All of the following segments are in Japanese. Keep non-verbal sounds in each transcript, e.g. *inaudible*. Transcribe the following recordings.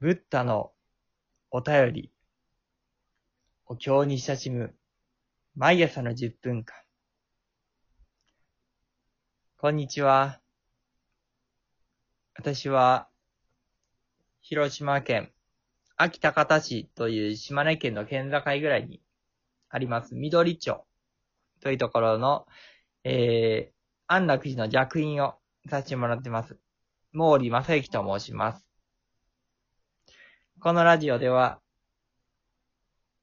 ブッダのお便り、お経に親しむ、毎朝の10分間。こんにちは。私は、広島県、秋高田市という島根県の県境ぐらいにあります、緑町というところの、えー、安楽寺の弱院をさせてもらってます。毛利正幸と申します。このラジオでは、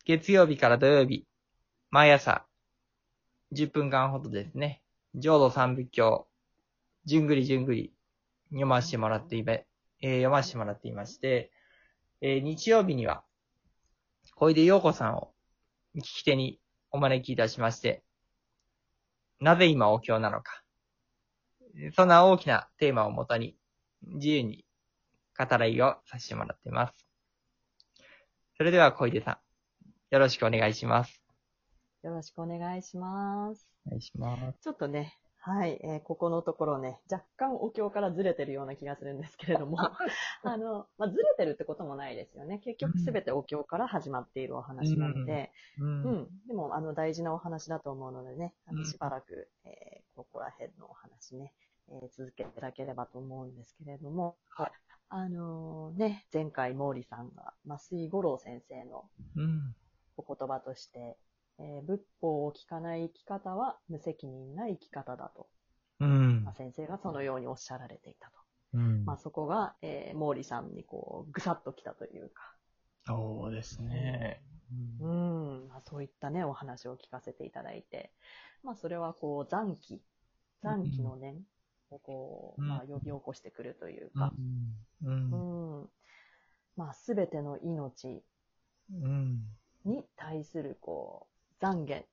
月曜日から土曜日、毎朝、10分間ほどですね、浄土三仏教、じゅんぐりじゅんぐり、読ませてもらっていま、えー読ませてもらっていまして、えー日曜日には、小出陽子さんを聞き手にお招きいたしまして、なぜ今お経なのか。そんな大きなテーマをもとに、自由に語らいをさせてもらっています。それでは小出さん、よろしくお願いします。よろしくお願いします。お願いします。ちょっとね、はい、えーここのところね、若干お経からずれてるような気がするんですけれども、あ *laughs* の、まあ、ずれてるってこともないですよね。結局すべてお経から始まっているお話なので、ううんん、でも、あの、大事なお話だと思うのでね、あうんのしばらく、えーここら辺のお話ね、えー続けていただければと思うんですけれども、はいあのね、前回毛利さんが、増井五郎先生のうん。お言葉として、えー仏法を聞かない生き方は無責任な生き方だと、うんまあ、。先生がそのようにおっしゃられていたと。うんまあ、そこが、えー毛利さんにこう、ぐさっときたというか、そうですね。ううんん、まあ、そういったね、お話を聞かせていただいて、まあ、それはこう、残機、残機の念をこう、うんまあ、呼び起こしてくるというか、う。うんん、まあ、すべての命うん。に対する、こう、懺悔。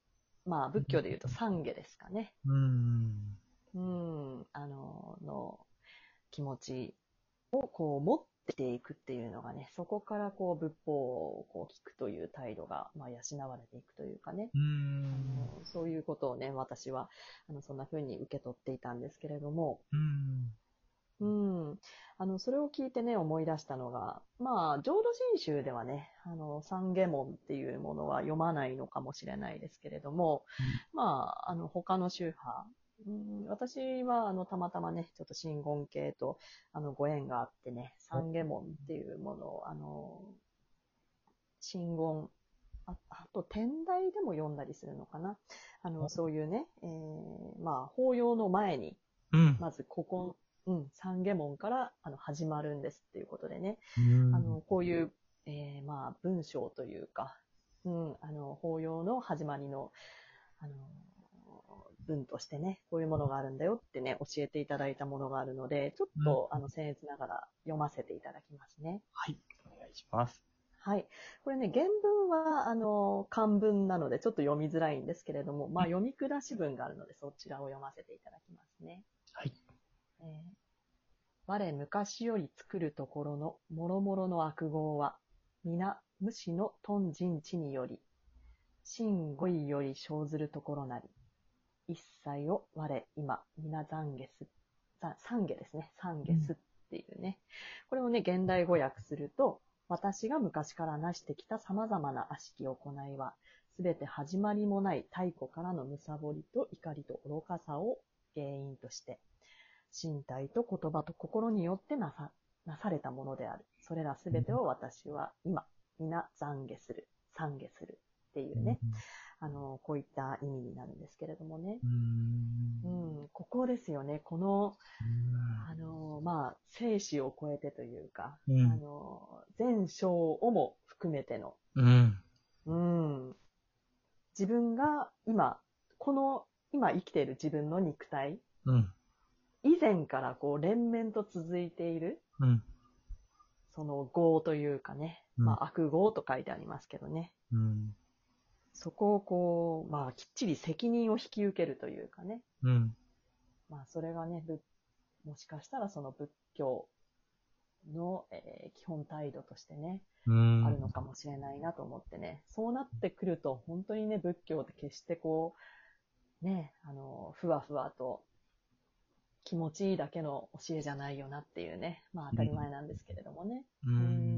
まあ、仏教で言うと懺悔ですかね。うん。うん、あの、の気持ちをこう持っていくっていうのがね、そこからこう仏法をこう聞くという態度が、まあ、養われていくというかね、うあん。のそういうことをね、私は、あの、そんな風に受け取っていたんですけれども、うん。うん。あの、それを聞いてね、思い出したのが、まあ、浄土真宗ではね、あの、三下門っていうものは読まないのかもしれないですけれども、まあ、あの、他の宗派、うん、私は、あの、たまたまね、ちょっと真言系と、あの、ご縁があってね、三下門っていうものを、あの、真言、ああと、天台でも読んだりするのかな。あの、そういうね、えー、まあ、法要の前に、うん。まずここ、うん、三下門からあの始まるんですっていうことでね、うんあの、こういう、えーまあ、文章というか、うん、あの、法要の始まりの、あの、文としてね、こういうものがあるんだよってね、教えていただいたものがあるので、ちょっと、あの、僭越ながら読ませていただきますね。はい。お願いします。はい。これね、原文は、あの、漢文なので、ちょっと読みづらいんですけれども、まあ、読み下し文があるので、そちらを読ませていただきますね。はい。えー我昔より作るところの諸々の悪号は、皆無視の頓人地により、真語彙より生ずるところなり、一切を我今、皆懺悔す、懺悔ですね。懺悔すっていうね。これをね、現代語訳すると、私が昔から成してきた様々な悪しき行いは、すべて始まりもない太古からのむさぼりと怒りと愚かさを原因として、身体と言葉と心によってなさ、なされたものである。それらすべてを私は今、皆懺悔する、懺悔するっていうね、あの、こういった意味になるんですけれどもね。う。うんん、ここですよね。この、あの、まあ、生死を超えてというか、うんあの、全章をも含めての、うん。うん、自分が今、この、今生きている自分の肉体、うん。以前からこう連綿と続いている、うん。その業というかね、うんまあ悪業と書いてありますけどね、うん。そこをこう、まあきっちり責任を引き受けるというかね、うん。まあそれがね、仏もしかしたらその仏教の、えー基本態度としてね、うん。あるのかもしれないなと思ってね、そうなってくると本当にね、仏教って決してこう、ね、あの、ふわふわと気持ちいいだけの教えじゃないよなっていうね、まあ当たり前なんですけれどもね。う。うん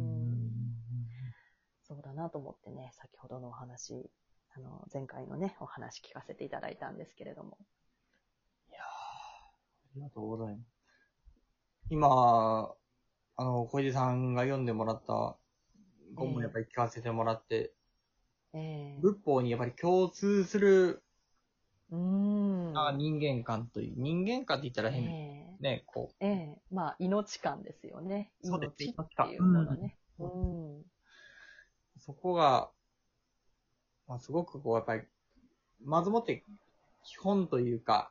なと思ってね、先ほどのお話、あの、前回のね、お話聞かせていただいたんですけれども。いやー、ありがとうございます。今、あの、小出さんが読んでもらった本もやっぱり聞かせてもらって、ええ仏法にやっぱり共通する、うーん。あ人間観という、人間観って言ったら変、ええね、こう、ええまあ、命感ですよね。そうです命っていうものね。ううん。そこが、まあ、すごくこう、やっぱり、まずもって、基本というか、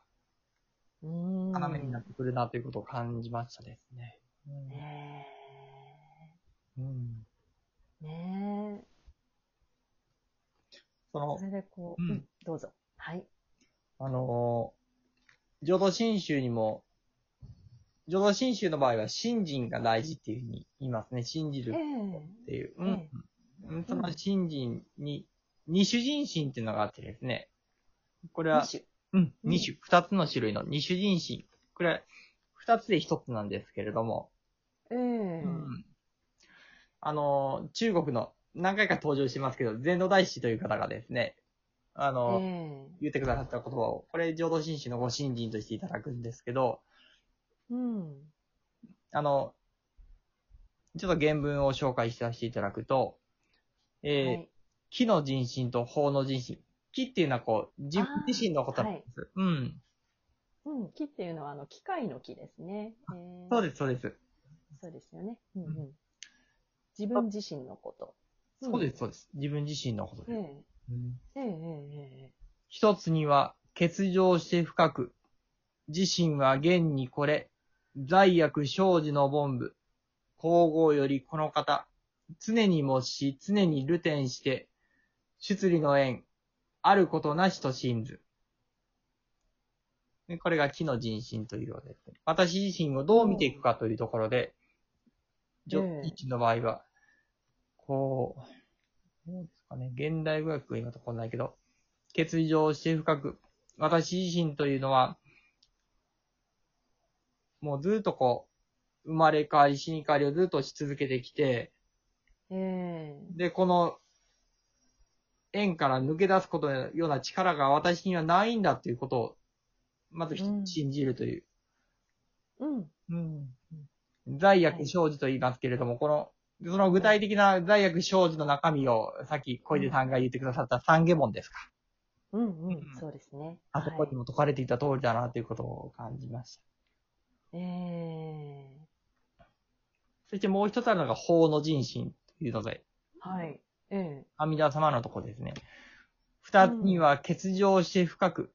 うん。要になってくるなということを感じましたですね。ねうん。え。ねえ。そのそ、れでこう、うんうん、どうぞ。はい。あのー浄土真宗にも、浄土真宗の場合は信心が大事っていうふうに言いますね。信じるええっていう。うえん。うんその信心に、二種人心っていうのがあってですね。これは二、種。うん、うん二種、二つの種類の二種人心。これは、二つで一つなんですけれども、ええうん。あのー、中国の何回か登場してますけど、禅道大師という方がですね、あのー、え言ってくださった言葉を、これ浄土真宗のご信心としていただくんですけど、えうん。あの、ちょっと原文を紹介させていただくと、えーはい。木の人心と法の人心。木っていうのはこう、自分自身のことなんです。うん。うん。木っていうのは、あの、機械の木ですね。ええそうです、そうです。そうですよね。うんう。うん自分自身のこと。そうです、そうです。自分自身のことえです。えうんえええええ一つには、欠如して深く、自身は現にこれ、罪悪生じの凡部、皇后よりこの方、常にもし、常に流転して、出理の縁、あることなしと信ず。でこれが木の人心というようで。私自身をどう見ていくかというところで、ジョええッチの場合は、こう、どうですかね、現代語訳が今とこんないけど、欠如して深く、私自身というのは、もうずっとこう、生まれ変わり死に変わりをずっとし続けてきて、ええで、この、縁から抜け出すことのような力が私にはないんだということを、まず信じるという。うん。うん。罪悪生じと言いますけれども、この、その具体的な罪悪生じの中身を、さっき小出さんが言ってくださった三下門ですか。うんうんうん。そうですね。あそこにも説かれていた通りだなということを感じました。ええそしてもう一つあるのが法の人心というので、はい。ええ阿弥陀様のところですね。二つには欠如して深く、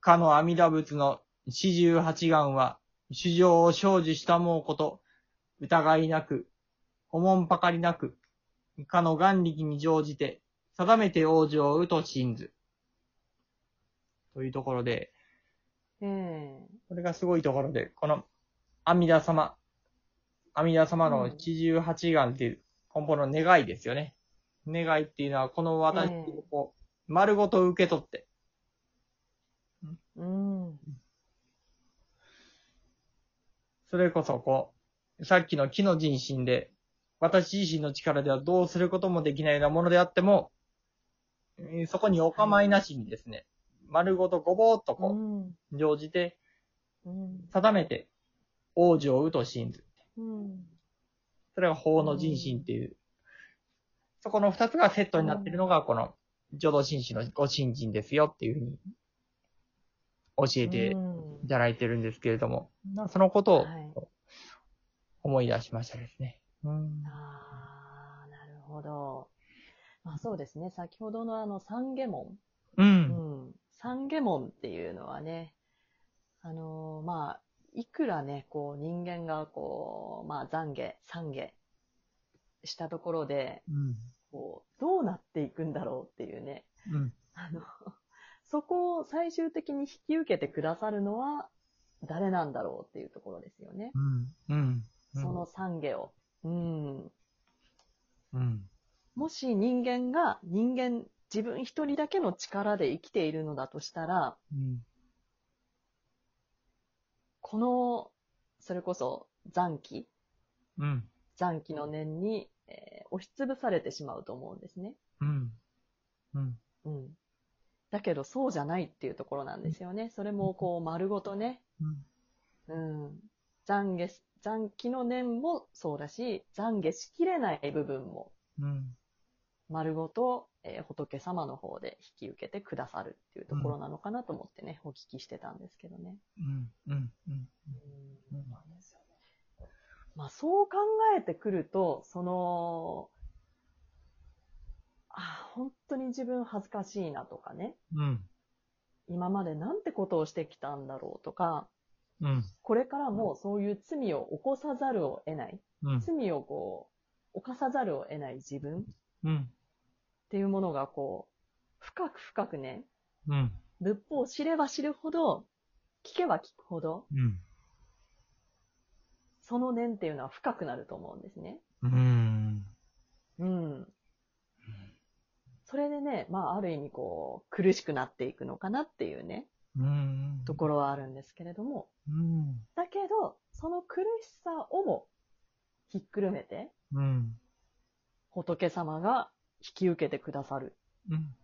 かの阿弥陀仏の四十八願は、主情を生じしたもうこと、疑いなく、おもんぱかりなく、かの願力に乗じて、定めて往生をうと信ず。というところで、ええこれがすごいところで、この阿弥陀様、阿弥陀様の四十八願っていう根本の願いですよね。願いっていうのは、この私をこう、丸ごと受け取って、うん。それこそこう、さっきの木の人心で、私自身の力ではどうすることもできないようなものであっても、えーそこにお構いなしにですね、丸ごとごぼーっとうこん。う、乗じて、うん。定めて、往生をうと信ず。うん。それが法の人心っていう、そこの二つがセットになっているのが、この、浄土真宗のご信心ですよっていうふうに、教えていただいてるんですけれども、まあそのことをはい思い出しましたですね。うんああ、なるほど。まあそうですね。先ほどのあの三下門。う。うんん。三下門っていうのはね、あのーまあ、いくらね、こう人間がこう、まあ懺悔、懺悔したところで、うん。こう、どうなっていくんだろうっていうね。うん。あの、*laughs* そこを最終的に引き受けてくださるのは誰なんだろうっていうところですよね。うん。うん。その懺悔を。うん。うん。もし人間が人間、自分一人だけの力で生きているのだとしたら、うん。この、それこそ残機、うん。残機の念に、えー押しつぶされてしまうと思うんですね。うん。うん。うん。だけどそうじゃないっていうところなんですよね。それもこう丸ごとね、うん。うん。懺悔し、残機の念もそうだし、懺悔しきれない部分もうん。丸ごと、えー仏様の方で引き受けてくださるっていうところなのかなと思ってね、お聞きしてたんですけどね。うん。うん。うん。うん。まあそう考えてくると、その、あ、本当に自分恥ずかしいなとかね、うん。今までなんてことをしてきたんだろうとか、うん。これからもそういう罪を起こさざるを得ない、うん。罪をこう、犯さざるを得ない自分っうん。ていうものがこう、深く深くね、うん。仏法を知れば知るほど、聞けば聞くほど、うん。その念っていうのは深くなると思うんですね。うん。うん。それでね、まあ、ある意味こう、苦しくなっていくのかなっていうね、うん。ところはあるんですけれども、うん。だけど、その苦しさをもひっくるめて、うん。仏様が引き受けてくださる。うん。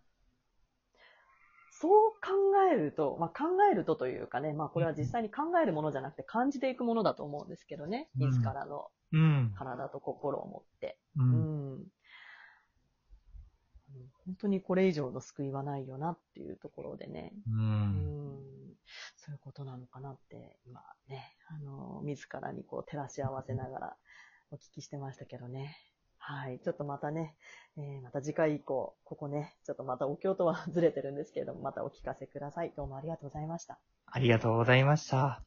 そう考えると、まあ、考えるとというかね、まあ、これは実際に考えるものじゃなくて感じていくものだと思うんですけどね、うん自らのうん。体と心を持って。う。うんん。本当にこれ以上の救いはないよなっていうところでね、う。うんんそういうことなのかなって、今ね、あの、自らにこう照らし合わせながらお聞きしてましたけどね。はい。ちょっとまたね、えーまた次回以降、ここね、ちょっとまたお経とは *laughs* ずれてるんですけれども、またお聞かせください。どうもありがとうございました。ありがとうございました。